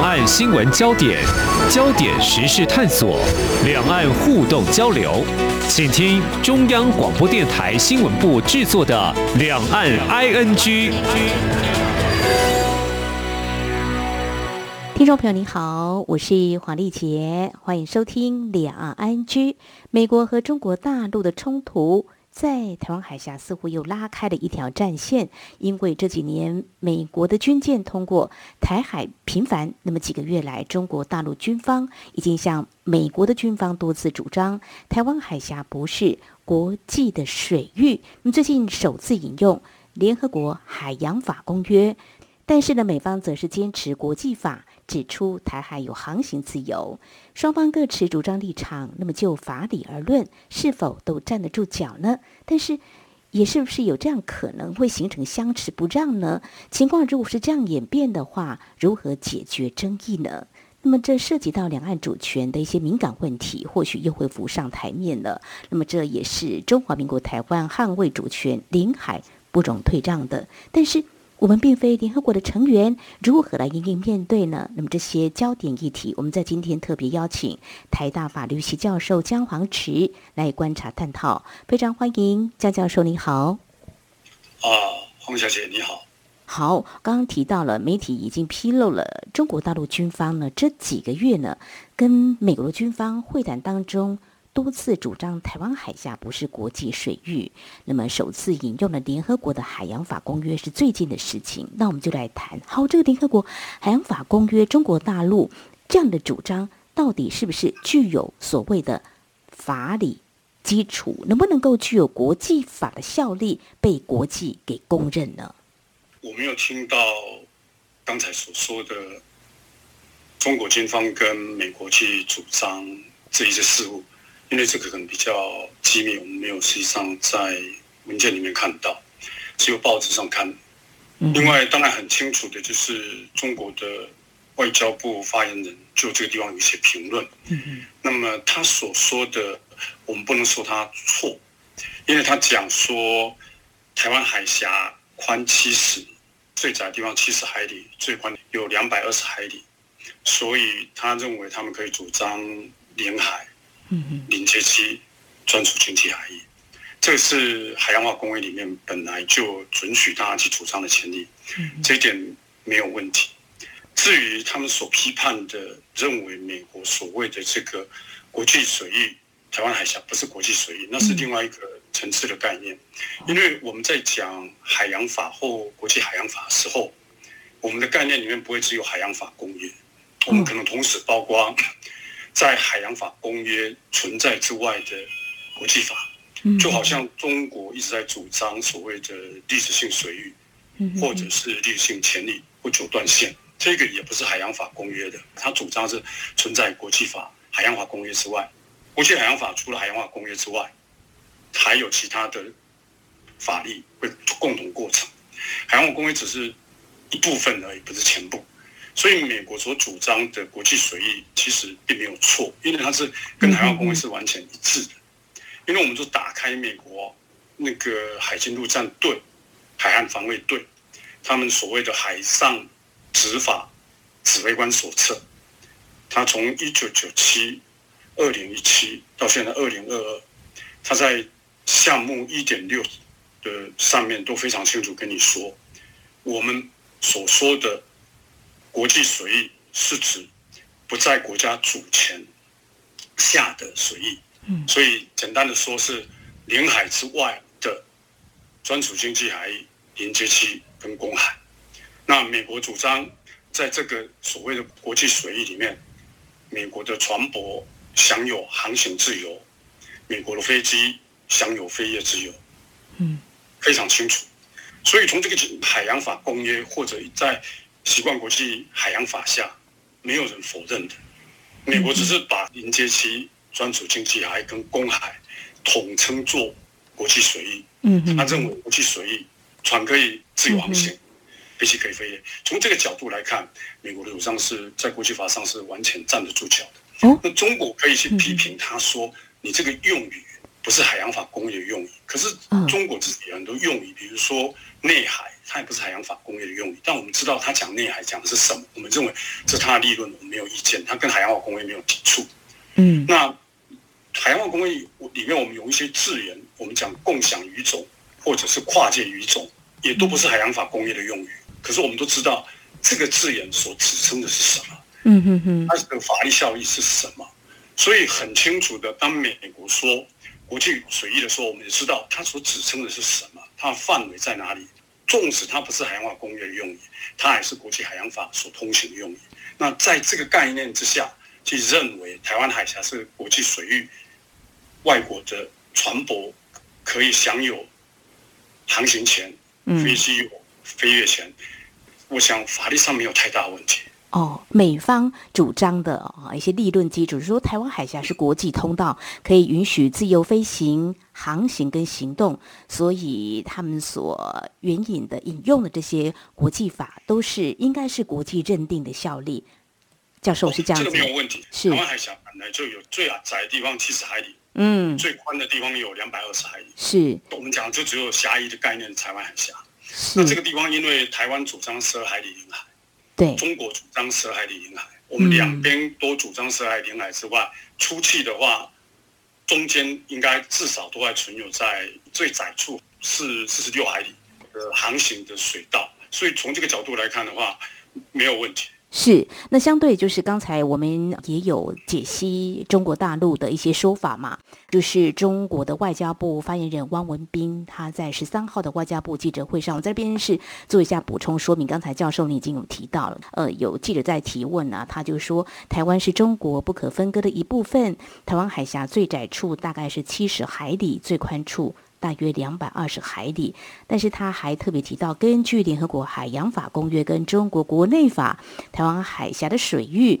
两岸新闻焦点、焦点时事探索、两岸互动交流，请听中央广播电台新闻部制作的《两岸 ING》。听众朋友您好，我是黄丽杰，欢迎收听《两岸 ING》。美国和中国大陆的冲突。在台湾海峡似乎又拉开了一条战线，因为这几年美国的军舰通过台海频繁，那么几个月来，中国大陆军方已经向美国的军方多次主张，台湾海峡不是国际的水域。最近首次引用联合国海洋法公约，但是呢，美方则是坚持国际法。指出台海有航行自由，双方各持主张立场。那么就法理而论，是否都站得住脚呢？但是，也是不是有这样可能会形成相持不让呢？情况如果是这样演变的话，如何解决争议呢？那么这涉及到两岸主权的一些敏感问题，或许又会浮上台面了。那么这也是中华民国台湾捍卫主权、领海不容退让的。但是。我们并非联合国的成员，如何来应应面对呢？那么这些焦点议题，我们在今天特别邀请台大法律系教授姜黄池来观察探讨，非常欢迎姜教授，你好。啊，洪小姐你好。好，刚刚提到了媒体已经披露了中国大陆军方呢这几个月呢跟美国的军方会谈当中。多次主张台湾海峡不是国际水域，那么首次引用了联合国的海洋法公约是最近的事情。那我们就来谈，好，这个联合国海洋法公约，中国大陆这样的主张到底是不是具有所谓的法理基础，能不能够具有国际法的效力，被国际给公认呢？我没有听到刚才所说的中国军方跟美国去主张这一些事务。因为这个可能比较机密，我们没有实际上在文件里面看到，只有报纸上看。另外，当然很清楚的就是中国的外交部发言人就这个地方有一些评论。那么他所说的，我们不能说他错，因为他讲说台湾海峡宽七十，最窄的地方七十海里，最宽有两百二十海里，所以他认为他们可以主张领海。临界期专属经济海域，这是海洋法公约里面本来就准许大家去主张的权利，这一点没有问题。至于他们所批判的，认为美国所谓的这个国际水域，台湾海峡不是国际水域，那是另外一个层次的概念。因为我们在讲海洋法或国际海洋法的时候，我们的概念里面不会只有海洋法公约，我们可能同时包括。在海洋法公约存在之外的国际法，就好像中国一直在主张所谓的历史性水域，或者是历史性潜力或九段线，这个也不是海洋法公约的。它主张是存在国际法、海洋法公约之外。国际海洋法除了海洋法公约之外，还有其他的法律会共同过程。海洋法公约只是一部分而已，不是全部。所以，美国所主张的国际水域其实并没有错，因为它是跟海洋公约是完全一致的。因为我们就打开美国那个海军陆战队、海岸防卫队，他们所谓的海上执法指挥官手册，他从一九九七、二零一七到现在二零二二，他在项目一点六的上面都非常清楚跟你说，我们所说的。国际水域是指不在国家主权下的水域，所以简单的说是领海之外的专属经济海域、连接区跟公海。那美国主张在这个所谓的国际水域里面，美国的船舶享有航行自由，美国的飞机享有飞越自由，嗯，非常清楚。所以从这个海洋法公约或者在习惯国际海洋法下，没有人否认的。美国只是把临接期专属经济海跟公海统称作国际水域。嗯他认为国际水域船可以自由航行，飞机可以飞。从这个角度来看，美国的主张是在国际法上是完全站得住脚的。哦。那中国可以去批评他说，你这个用语不是海洋法公约用语。可是中国自己有很多用语，比如说内海。它也不是海洋法工业的用语。但我们知道他讲内海讲的是什么，我们认为这是他的立论，我们没有意见。他跟海洋法公约没有抵触。嗯，那海洋法公约里面我们有一些字眼，我们讲共享语种或者是跨界语种，也都不是海洋法工业的用语。可是我们都知道这个字眼所指称的是什么，嗯哼哼，它的法律效益是什么。所以很清楚的，当美国说国际水域的时候，我们也知道它所指称的是什么，它的范围在哪里。纵使它不是海洋法公约的用语，它还是国际海洋法所通行的用语。那在这个概念之下，去认为台湾海峡是国际水域，外国的船舶可以享有航行权，飞机有飞跃权。我想法律上没有太大问题。哦，美方主张的啊一些立论基础是说，台湾海峡是国际通道，可以允许自由飞行、航行跟行动，所以他们所援引的、引用的这些国际法，都是应该是国际认定的效力。教授是这样子，这个没有问题。是台湾海峡本来就有最窄的地方七十海里，嗯，最宽的地方有两百二十海里。是我们讲就只有狭义的概念，台湾海峡。那这，个地方因为台湾主张十二海里。对，中国主张十海里领海，我们两边都主张十海里领海之外，出去的话，中间应该至少都还存有在最窄处是四十六海里的航行的水道，所以从这个角度来看的话，没有问题。是，那相对就是刚才我们也有解析中国大陆的一些说法嘛，就是中国的外交部发言人汪文斌他在十三号的外交部记者会上，我这边是做一下补充说明。刚才教授你已经有提到了，呃，有记者在提问啊，他就说台湾是中国不可分割的一部分，台湾海峡最窄处大概是七十海里，最宽处。大约两百二十海里，但是他还特别提到，根据联合国海洋法公约跟中国国内法，台湾海峡的水域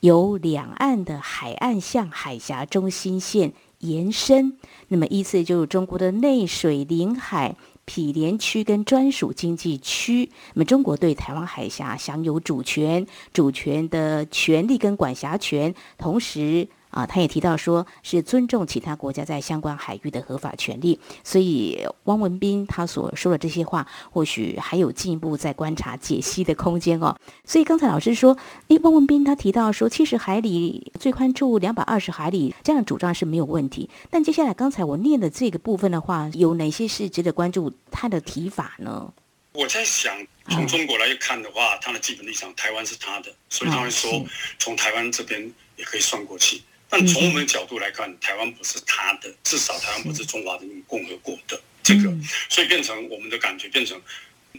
由两岸的海岸向海峡中心线延伸，那么依次就是中国的内水领海。毗连区跟专属经济区，那么中国对台湾海峡享有主权、主权的权利跟管辖权，同时。啊，他也提到说，是尊重其他国家在相关海域的合法权利。所以，汪文斌他所说的这些话，或许还有进一步在观察解析的空间哦。所以，刚才老师说，诶，汪文斌他提到说，七十海里最宽处两百二十海里，这样主张是没有问题。但接下来刚才我念的这个部分的话，有哪些是值得关注他的提法呢？我在想，从中国来看的话，他的基本立场，台湾是他的，所以他会说，从台湾这边也可以算过去。但从我们的角度来看，台湾不是他的，至少台湾不是中华人民共和国的这个，所以变成我们的感觉变成，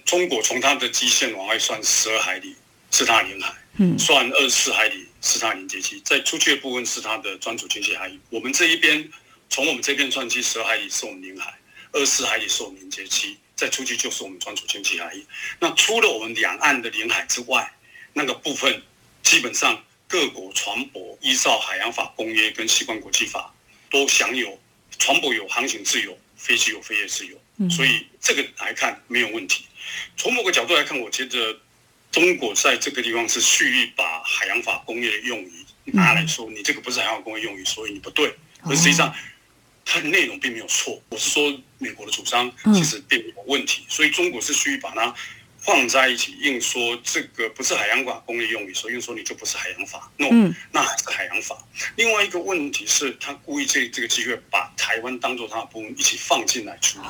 中国从它的基线往外算十二海里是它领海，嗯算二十四海里是它的临界期，在出去的部分是它的专属经济海域。我们这一边从我们这边算起，十二海里是我们领海，二十四海里是我们临界期，再出去就是我们专属经济海域。那除了我们两岸的领海之外，那个部分基本上。各国船舶依照海洋法公约跟西关国际法，都享有船舶有航行自由，飞机有飞越自由，所以这个来看没有问题。从某个角度来看，我觉得中国在这个地方是蓄意把海洋法公约的用语拿来说，你这个不是海洋法公约用语，所以你不对。而实际上，它的内容并没有错。我是说，美国的主张其实并没有问题，所以中国是蓄意把它。放在一起硬说这个不是海洋法公约用语，所以硬说你就不是海洋法，no，那还是海洋法。另外一个问题是，他故意借这个机会把台湾当做他的部分一起放进来处理，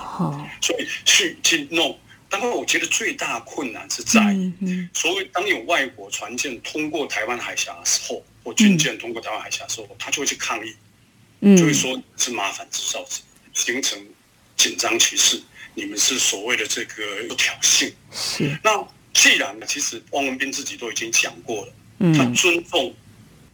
所以去去 no。当然，我觉得最大困难是在于，所谓当有外国船舰通过台湾海峡的时候，或军舰通过台湾海峡的时候，他就会去抗议，就会说是麻烦制造者，形成紧张局势。你们是所谓的这个挑衅，是。那既然呢，其实汪文斌自己都已经讲过了，他尊重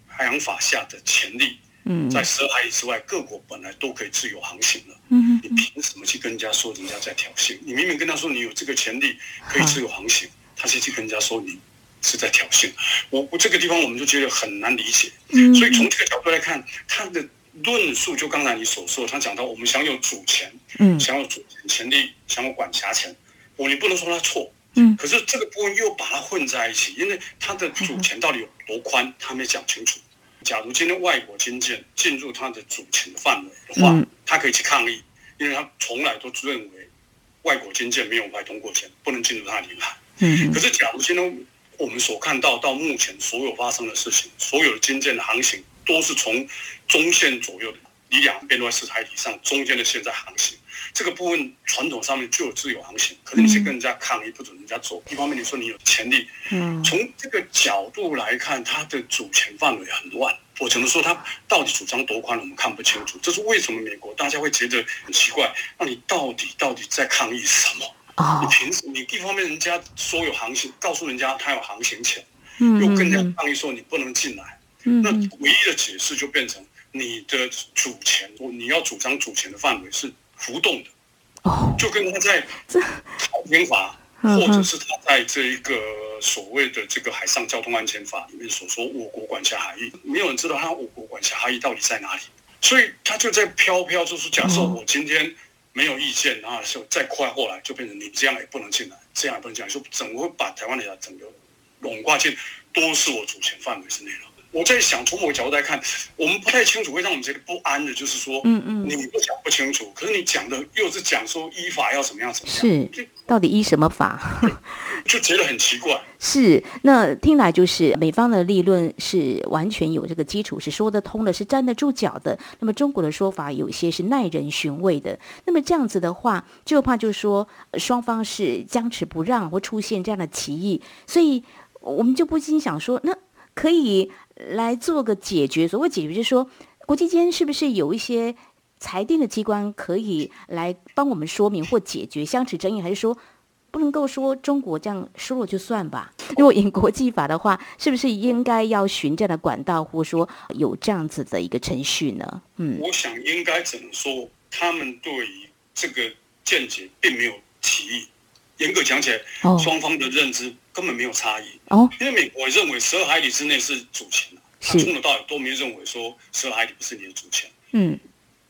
海洋法下的权利，嗯，在十二海里之外，各国本来都可以自由航行了，嗯，你凭什么去跟人家说人家在挑衅？你明明跟他说你有这个权利可以自由航行，他先去跟人家说你是在挑衅，我我这个地方我们就觉得很难理解，嗯，所以从这个角度来看，他的。论述就刚才你所说，他讲到我们享有主权，嗯，享有主权权利，享有管辖权，我你不能说他错，嗯，可是这个部分又把它混在一起，因为他的主权到底有多宽，他没讲清楚。假如今天外国军舰进入他的主权的范围的话，他可以去抗议，因为他从来都认为外国军舰没有外通过前，不能进入他的领海。嗯。可是，假如今天我们所看到到目前所有发生的事情，所有的军舰的航行都是从中线左右的，你两边都在四海以上，中间的线在航行。这个部分传统上面就有自由航行，可是你去跟人家抗议，不准人家走。一方面你说你有潜力，嗯从这个角度来看，它的主权范围很乱。我只能说，它到底主张多宽，我们看不清楚。这是为什么美国大家会觉得很奇怪？那你到底到底在抗议什么？你哦，凭什么？你一方面人家说有航行，告诉人家他有航行权，嗯又跟人家嗯抗议说你不能进来。那唯一的解释就变成你的主权，你要主张主权的范围是浮动的，哦，就跟他在这。海天法，嗯或者是他在这一个所谓的这个海上交通安全法里面所说，我国管辖海域，没有人知道他我国管辖海域到底在哪里，所以他就在飘飘，就是假设哦。我今天没有意见，然后就再快后来就变成你这样也不能进来，这样也不能进来，就整个会把台湾的整个笼挂进都是我主权范围之内了。我在想，从某个角度来看，我们不太清楚，会让我们觉得不安的，就是说，嗯嗯你不讲不清楚，可是你讲的又是讲说依法要怎么样怎么样，是到底依什么法？就觉得很奇怪。是，那听来就是美方的立论是完全有这个基础，是说得通的，是站得住脚的。那么中国的说法有些是耐人寻味的。那么这样子的话，就怕就是说呃双方是僵持不让，或出现这样的歧义，所以我们就不禁想说，那可以来做个解决。所谓解决，就是说国际间是不是有一些裁定的机关可以来帮我们说明或解决相持争议，还是说？不能够说中国这样说了就算吧。如果以国际法的话，是不是应该要循这样的管道，或者说有这样子的一个程序呢？嗯，我想应该怎么说，他们对于这个见解并没有歧义。严格讲起来，哦双方的认知根本没有差异。哦，因为美国认为十二海里之内是主权的，他从头到尾都没认为说十二海里不是你的主权。嗯，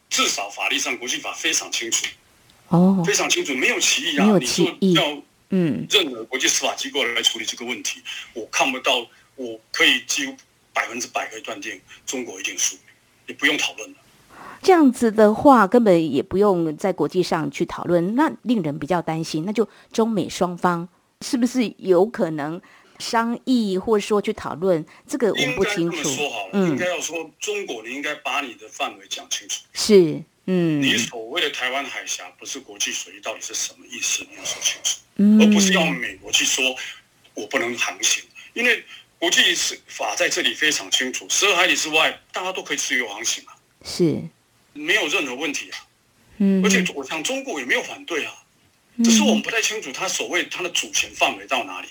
至少法律上，国际法非常清楚，哦，非常清楚，没有歧义啊。没有歧义要嗯，任何国际司法机构来处理这个问题，我看不到，我可以几乎百分之百可以断定中国一定输，也不用讨论了。这样子的话，根本也不用在国际上去讨论，那令人比较担心。那就中美双方是不是有可能商议，或者说去讨论这个，我们不清楚。说好了，嗯应该要说中国，你应该把你的范围讲清楚。是，嗯，你所谓的台湾海峡不是国际水域，到底是什么意思？你要说清楚，嗯而不是要美国去说我不能航行，因为国际法在这里非常清楚，十二海里之外，大家都可以自由航行啊，是，没有任何问题啊。嗯，而且我想中国也没有反对啊，只是我们不太清楚它所谓它的主权范围到哪里。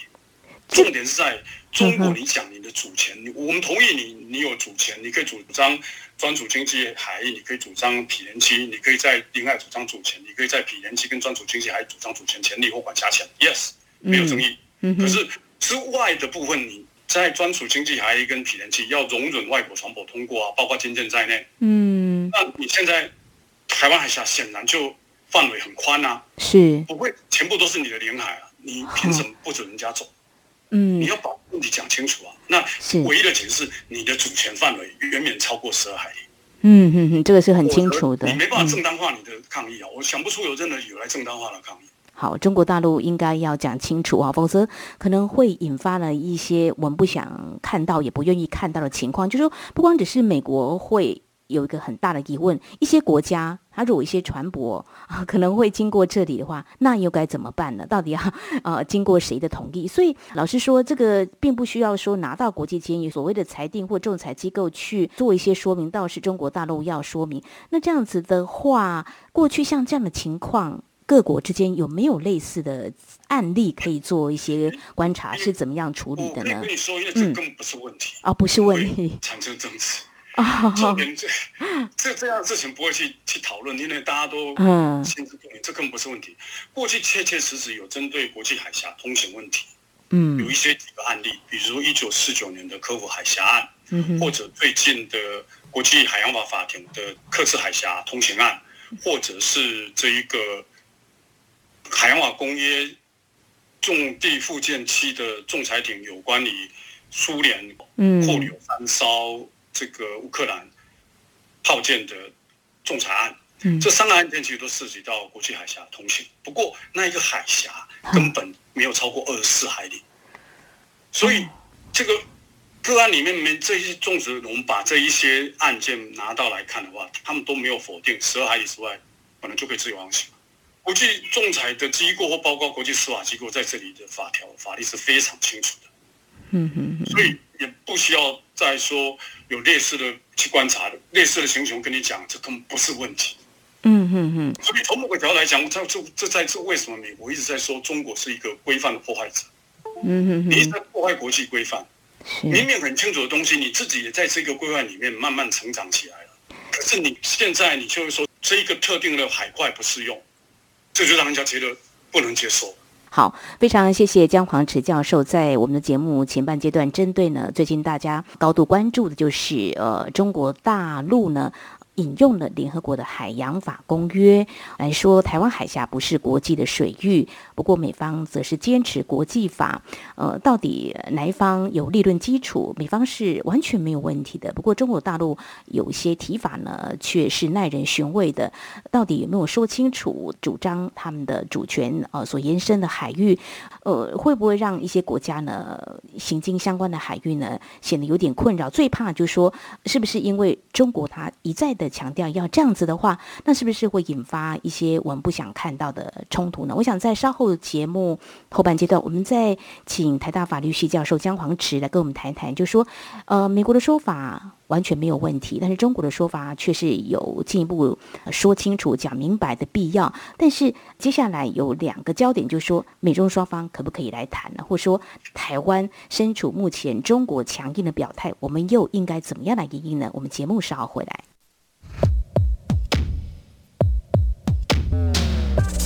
重点是在中国，你讲你的主权，你我们同意你，你有主权，你可以主张专属经济海域，你可以主张毗连区，你可以在另外主张主权，你可以在毗连区跟专属经济海主张主权权利或管辖权，yes，没有争议。嗯，可是之外的部分，你在专属经济海域跟毗连区要容忍外国船舶通过啊，包括军舰在内。嗯，那你现在台湾海峡显然就范围很宽啊，是，不会全部都是你的领海啊，你凭什么不准人家走？嗯你，要把问题讲清楚啊。那是唯一的解释是你的主权范围远远超过十二海里，嗯哼哼，这个是很清楚的。你没办法嗯正当化你的抗议啊！我想不出有任何理由来正当化的抗议。好，中国大陆应该要讲清楚啊，否则可能会引发了一些我们不想看到、也不愿意看到的情况。就说不光只是美国会有一个很大的疑问，一些国家它如果一些船舶啊可能会经过这里的话，那又该怎么办呢？到底要呃经过谁的同意？所以老实说，这个并不需要说拿到国际监狱所谓的裁定或仲裁机构去做一些说明，倒是中国大陆要说明。那这样子的话，过去像这样的情况。各国之间有没有类似的案例可以做一些观察，是怎么样处理的呢我跟？你说，因为这嗯根本不是问题，啊，不是问题产生争执。啊，重点这这这样的事情不会去去讨论，因为大家都嗯。心知肚明，这根本不是问题。过去切切实实有针对国际海峡通行问题，嗯。有嗯一些几个案例，比如一九四九年的科孚海峡案，嗯或者最近的国际海洋法法庭的克制海峡通行案，或者是这一个海洋法公约重地附件七的仲裁庭有关于苏联扣嗯留三艘这个乌克兰炮舰的仲裁案，嗯。这三个案件其实都涉及到国际海峡通行，不过那一个海峡根本没有超过二十四海里，所以这个个案里面没这些纵使我们把这一些案件拿到来看的话，他们都没有否定十二海里之外本来就可以自由航行。国际仲裁的机构或包括国际司法机构在这里的法条法律是非常清楚的。嗯嗯嗯。所以也不需要再说有类似的去观察的类似的情形跟你讲，这根本不是问题。嗯嗯嗯所以从某个角度来讲，这这这在这为什么美国一直在说中国是一个规范的破坏者？嗯嗯你一直在破坏国际规范，明明很清楚的东西，你自己也在这个规范里面慢慢成长起来了。可是你现在你就是说这一个特定的海块不适用，这就让人家觉得不能接受。好，非常谢谢姜黄池教授在我们的节目前半阶段，针对呢最近大家高度关注的就是呃中国大陆呢。引用了联合国的海洋法公约来说，台湾海峡不是国际的水域。不过美方则是坚持国际法。呃，到底哪一方有立论基础？美方是完全没有问题的。不过中国大陆有些提法呢，却是耐人寻味的。到底有没有说清楚主张他们的主权？呃，所延伸的海域，呃，会不会让一些国家呢行经相关的海域呢显得有点困扰？最怕就是说，是不是因为中国它一再的强调要这样子的话，那是不是会引发一些我们不想看到的冲突呢？我想在稍后节目后半阶段，我们再请台大法律系教授姜黄池来跟我们谈谈，就说，呃，美国的说法完全没有问题，但是中国的说法却是有进一步说清楚、讲明白的必要。但是接下来有两个焦点，就是说美中双方可不可以来谈呢？或者说台湾身处目前中国强硬的表态，我们又应该怎么样来应应呢？我们节目稍后回来。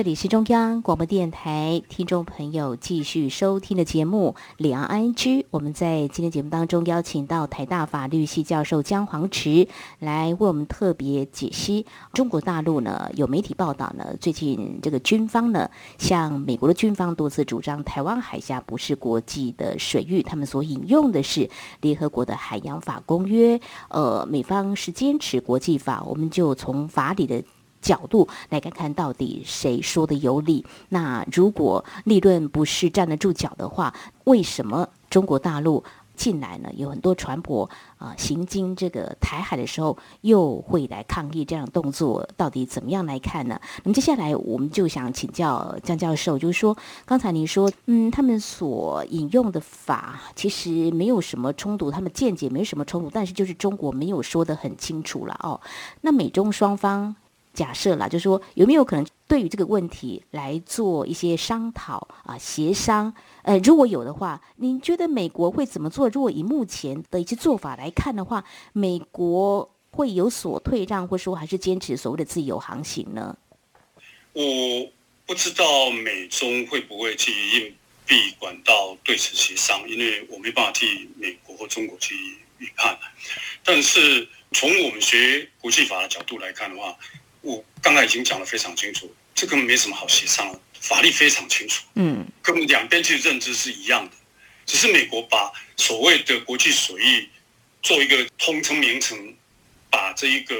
这里是中央广播电台，听众朋友继续收听的节目《两岸 ING》。我们在今天节目当中邀请到台大法律系教授姜黄池来为我们特别解析中国大陆呢有媒体报道呢，最近这个军方呢向美国的军方多次主张台湾海峡不是国际的水域，他们所引用的是联合国的海洋法公约。呃，美方是坚持国际法，我们就从法理的。角度来看看到底谁说的有理。那如果立论不是站得住脚的话，为什么中国大陆近来呢有很多船舶啊、行经这个台海的时候又会来抗议这样动作？到底怎么样来看呢？那么接下来我们就想请教江教授，就是说刚才您说，嗯，他们所引用的法其实没有什么冲突，他们见解没有什么冲突，但是就是中国没有说得很清楚了哦。那美中双方。假设啦，就是说有没有可能对于这个问题来做一些商讨啊、协商？呃，如果有的话，您觉得美国会怎么做？如果以目前的一些做法来看的话，美国会有所退让，或者说还是坚持所谓的自由航行呢？我不知道美中会不会去硬币管道对此协商，因为我没办法替美国或中国去预判。但是从我们学国际法的角度来看的话，我刚才已经讲的非常清楚，这个没什么好协商的，法律非常清楚，嗯。跟两边其实认知是一样的，只是美国把所谓的国际水域做一个通称名称，把这一个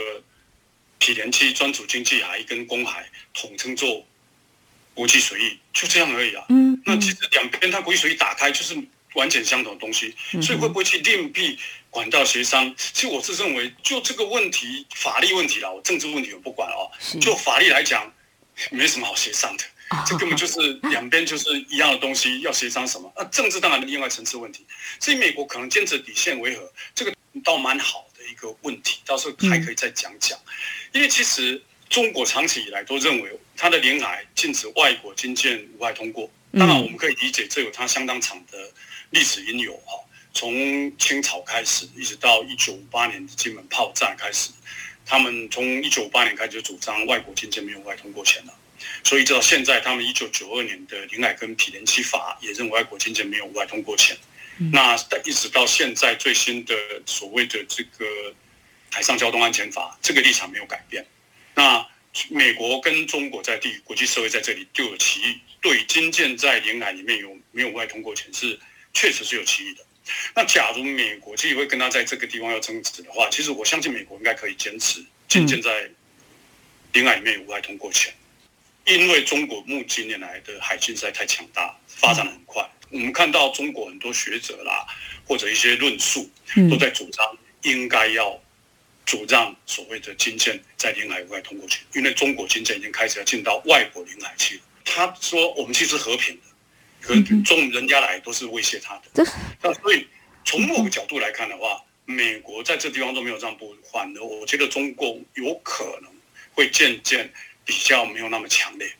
毗连区专属经济海跟公海统称做国际水域，就这样而已啊。嗯。那其实两边它国际水域打开就是完全相同的东西，嗯所以会不会去另辟管道协商？其实我是认为，就这个问题，法律问题啦，我政治问题我不管哦。就法律来讲，没什么好协商的，啊这根本就是 两边就是一样的东西，要协商什么？那政治当然另外层次问题。所以美国可能坚持底线为何，这个倒蛮好的一个问题，到时候还可以再讲讲。因为其实中国长期以来都认为，它的领海禁止外国军舰无碍通过。当然，我们可以理解这有它相当长的历史因由哈。从清朝开始，一直到一九五八年的金门炮战开始，他们从一九五八年开始就主张外国军舰没有外通过权了。所以直到现在，他们一九九二年的林海跟毗连期法也认为外国军舰没有外通过权。那一直到现在最新的所谓的这个海上交通安全法，这个立场没有改变。那美国跟中国在地国际社会在这里就有歧义，对军舰在领海里面有没有外通过权是确实是有歧义的。那假如美国继续会跟他在这个地方要争执的话，其实我相信美国应该可以坚持渐渐在领海里面有外通过权，因为中国目近年来的海军实在太强大，发展很快。我们看到中国很多学者啦，或者一些论述都在主张应该要。主张所谓的军舰在领海外通过去，因为中国军舰已经开始要进到外国领海去了。他说我们其实和平的，可中人家来都是威胁他的。那所以从某个角度来看的话，美国在这地方都没有让步，反而我觉得中共有可能会渐渐比较没有那么强烈。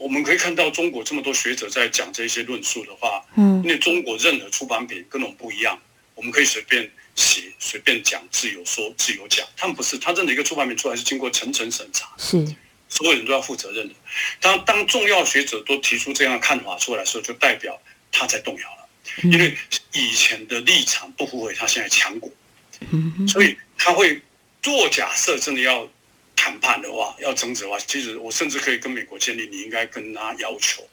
我们可以看到中国这么多学者在讲这些论述的话，嗯，因为中国任何出版品跟我们不一样，我们可以随便。写随便讲，自由说，自由讲。他们不是，他任何一个出版品出来是经过层层审查，是所有人都要负责任的。当当重要学者都提出这样的看法出来的时候，就代表他在动摇了，因为以前的立场不符合他现在强国，所以他会做假设，真的要谈判的话，要争执的话，其实我甚至可以跟美国建立，你应该跟他要求，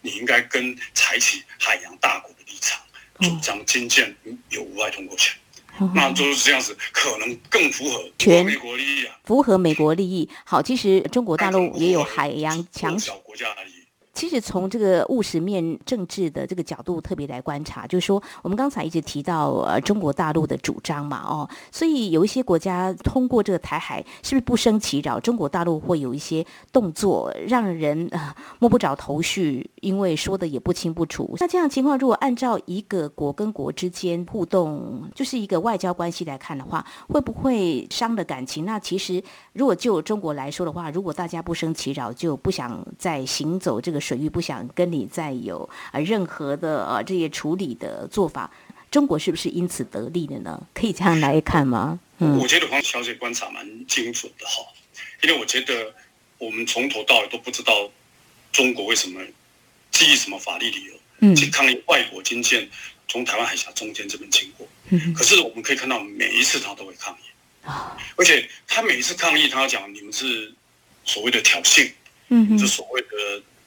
你应该跟采取海洋大国的立场，主张军舰有无碍通过权。那就是这样子，可能更符合全美国利益啊，符合美国利益。好，其实中国大陆也有海洋强小国家而已。其实从这个务实面政治的这个角度特别来观察，就是说我们刚才一直提到呃中国大陆的主张嘛，哦，所以有一些国家通过这个台海是不是不生其扰？中国大陆会有一些动作让人啊摸不着头绪，因为说的也不清不楚。那这样情况，如果按照一个国跟国之间互动，就是一个外交关系来看的话，会不会伤了感情？那其实如果就中国来说的话，如果大家不生其扰，就不想再行走这个。水域不想跟你再有啊任何的呃这些处理的做法，中国是不是因此得利的呢？可以这样来看吗？嗯，我觉得黄小姐观察蛮精准的哈，因为我觉得我们从头到尾都不知道中国为什么基于什么法律理由嗯去抗议外国军舰从台湾海峡中间这边经过，嗯，可是我们可以看到每一次他都会抗议啊，而且他每一次抗议，他要讲你们是所谓的挑衅，嗯，是所谓的。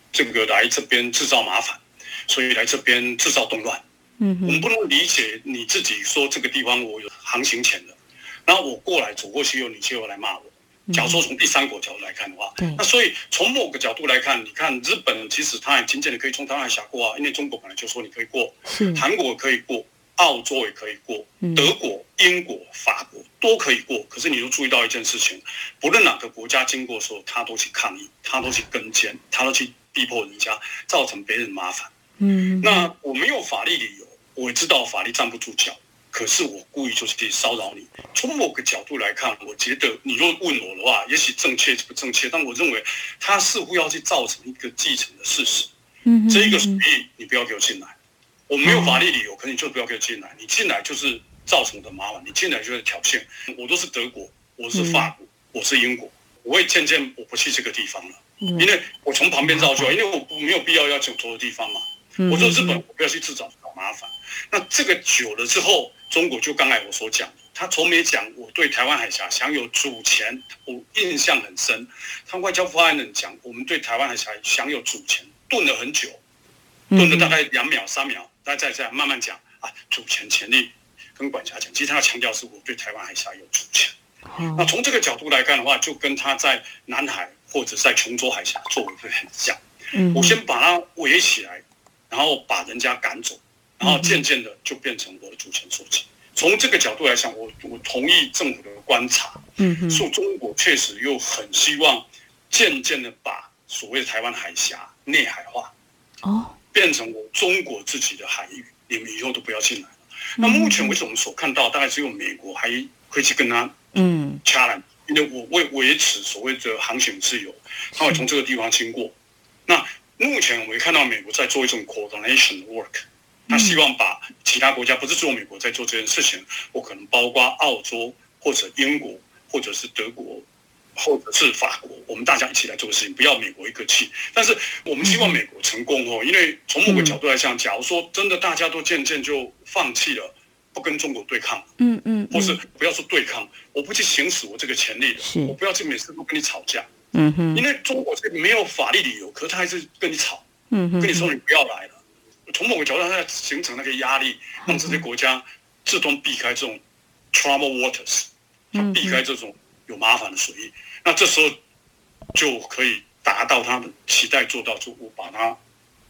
这个来这边制造麻烦，所以来这边制造动乱。嗯，我们不能理解你自己说这个地方我有航行权的，然后我过来走过去后，你就要来骂我。假如说从第三国角度来看的话，那所以从某个角度来看，你看日本其实它很渐渐的可以从台湾海峡过啊，因为中国本来就说你可以过，韩国可以过，澳洲也可以过，德国、英国、法国都可以过。可是你就注意到一件事情，不论哪个国家经过的时候，他都去抗议，他都去跟监，他都去。逼迫人家，造成别人麻烦。嗯，那我没有法律理由，我知道法律站不住脚，可是我故意就是去骚扰你。从某个角度来看，我觉得你若问我的话，也许正确不正确，但我认为他似乎要去造成一个继承的事实。嗯，这一个属于你不要给我进来，我没有法律理由，可你就不要给我进来。你进来就是造成我的麻烦，你进来就是挑衅。我都是德国，我是法国，我是英国，我也渐渐我不去这个地方了。因为我从旁边绕就好，因为我没有必要要求多的地方嘛。我说日本，我不要去自找找麻烦。那这个久了之后，中国就刚才我所讲，他从没讲我对台湾海峡享有主权，我印象很深。他外交发言人讲，我们对台湾海峡享有主权，顿了很久，顿了大概两秒三秒，大家再这样慢慢讲啊，主权权利跟管辖权，其实他要强调是我对台湾海峡有主权。那从这个角度来看的话，就跟他在南海。或者在琼州海峡做的会很像，我先把它围起来，然后把人家赶走，然后渐渐的就变成我的主权所及。从这个角度来讲，我我同意政府的观察，嗯，说中国确实又很希望渐渐的把所谓的台湾海峡内海化，哦，变成我中国自己的海域，你们以后都不要进来了。那目前为止我们所看到，大概只有美国还会去跟他嗯掐来。因为我为维持所谓的航行自由，他会从这个地方经过。那目前我们看到美国在做一种 coordination work，他希望把其他国家不是只有美国在做这件事情，我可能包括澳洲或者英国或者是德国，或者是法国，我们大家一起来做事情，不要美国一个气。但是我们希望美国成功哦，因为从某个角度来讲，假如说真的大家都渐渐就放弃了，不跟中国对抗，嗯嗯，或是不要说对抗，我不去行使我这个权利是。我不要去每次都跟你吵架，嗯哼，因为中国这没有法律理由，可是他还是跟你吵，嗯哼，跟你说你不要来了。从某个角度上，它形成那个压力，让这些国家自动避开这种 trouble waters，嗯。避开这种有麻烦的水域。那这时候就可以达到他们期待做到，就我把它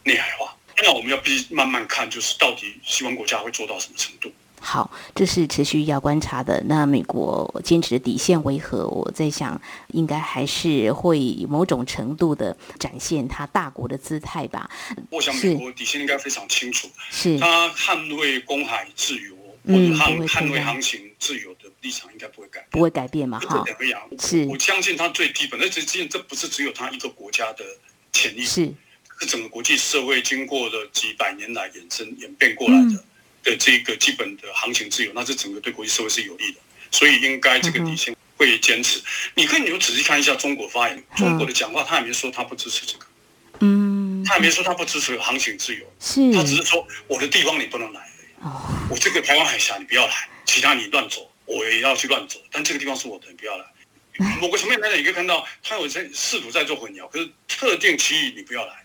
内海化。那我们要必慢慢看，就是到底西方国家会做到什么程度。好，这是持续要观察的。那美国坚持的底线为何？我在想，应该还是会某种程度的展现他大国的姿态吧。我想美国底线应该非常清楚，是，他捍卫公海自由或捍捍卫变航行自由的立场应该不会改变。不会改变嘛？这哈，两个样，是。我相信他最基本的这这这不是只有他一个国家的潜力，是，是整个国际社会经过了几百年来衍生演变过来的、嗯。的这个基本的航行自由，那是整个对国际社会是有利的，所以应该这个底线会坚持。你可以你就仔细看一下中国发言，中国的讲话他也没说他不支持这个，嗯，他也没说他不支持航行自由，是，他只是说我的地方你不能来。哦，我这个台湾海峡你不要来，其他你乱走，我也要去乱走，但这个地方是我的，你不要来。某个层面来讲，你可以看到他有在试图在做混淆，可是特定区域你不要来。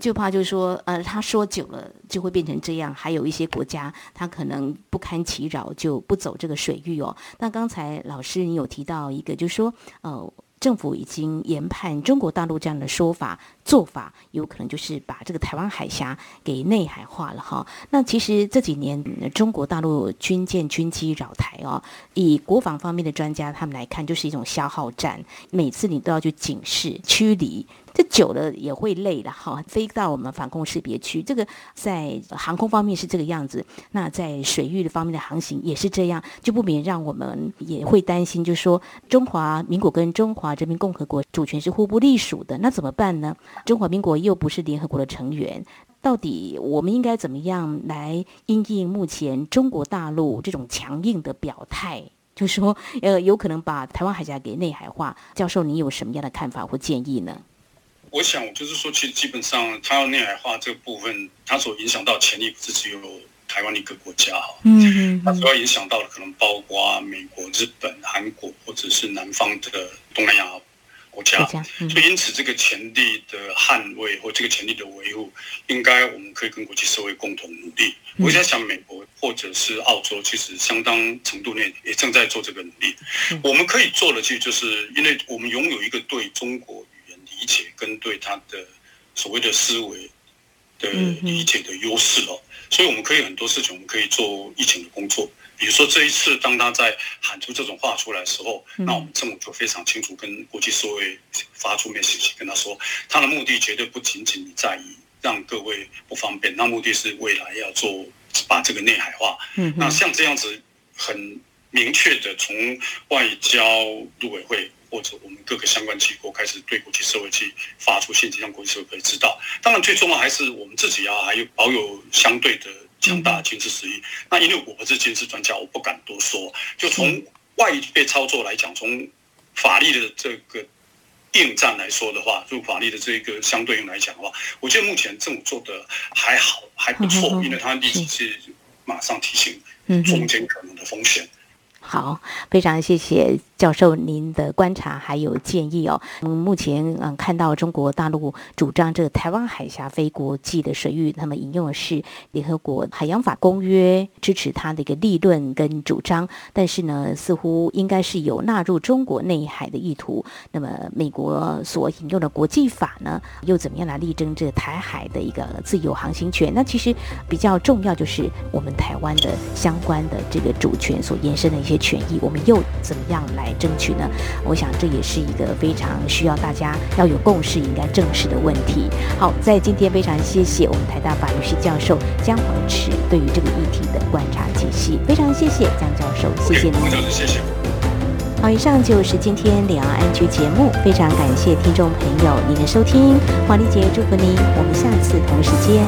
就怕就是说，呃，他说久了就会变成这样。还有一些国家，他可能不堪其扰，就不走这个水域哦。那刚才老师你有提到一个，就是说，呃。政府已经研判中国大陆这样的说法做法，有可能就是把这个台湾海峡给内海化了哈。那其实这几年嗯中国大陆军舰军机扰台哦，以国防方面的专家他们来看，就是一种消耗战，每次你都要去警示驱离，这久了也会累了哈。飞到我们防空识别区，这个在航空方面是这个样子，那在水域的方面的航行也是这样，就不免让我们也会担心，就是说中华民国跟中华人民共和国主权是互不隶属的，那怎么办呢？中华民国又不是联合国的成员。到底我们应该怎么样来应应目前中国大陆这种强硬的表态？就是说，呃，有可能把台湾海峡给内海化。教授，你有什么样的看法或建议呢？我想就是说，其实基本上它要内海化这个部分，它所影响到潜力不是只有台湾一个国家哈，嗯嗯它主要影响到的可能包括美国、日本、韩国或者是南方的东南亚国家。国家，嗯所以，因此这个潜力的捍卫或这个潜力的维护，应该我们可以跟国际社会共同努力。嗯我在想，美国或者是澳洲，其实相当程度内也正在做这个努力。我们可以做的，其实就是因为我们拥有一个对中国理解跟对他的所谓的思维的理解的优势哦，所以我们可以很多事情，我们可以做疫情的工作。比如说这一次，当他在喊出这种话出来的时候，嗯那我们政府就非常清楚跟国际社会发出 message，跟他说，他的目的绝对不仅仅在于让各位不方便，那目的是未来要做把这个内海化。嗯，那像这样子很明确的从外交陆委会或者我们各个相关机构开始对国际社会去发出信息，让国际社会可以知道。当然，最重要还是我们自己啊还有保有相对的强大的军事实力。那因为我不是军事专家，我不敢多说。就从外被操作来讲，从法律的这个应战来说的话，就法律的这个相对应来讲的话，我觉得目前政府做的还好，还不错，因为它立即是马上提醒嗯哼中间可能的风险。好，非常谢谢教授您的观察还有建议哦。嗯，目前嗯看到中国大陆主张这个台湾海峡非国际的水域，那么引用的是联合国海洋法公约，支持它的一个立论跟主张，但是呢，似乎应该是有纳入中国内海的意图。那么美国所引用的国际法呢，又怎么样来力争这台海的一个自由航行权？那其实比较重要就是我们台湾的相关的这个主权所延伸的一些权益，我们又怎么样来争取呢？我想这也是一个非常需要大家要有共识、应该正视的问题。好，在今天非常谢谢我们台大法律系教授江黄池对于这个议题的观察解析，非常谢谢江教授，谢谢您。谢谢。好，以上就是今天两岸安居节目，非常感谢听众朋友您的收听，黄丽杰祝福您，我们下次同时间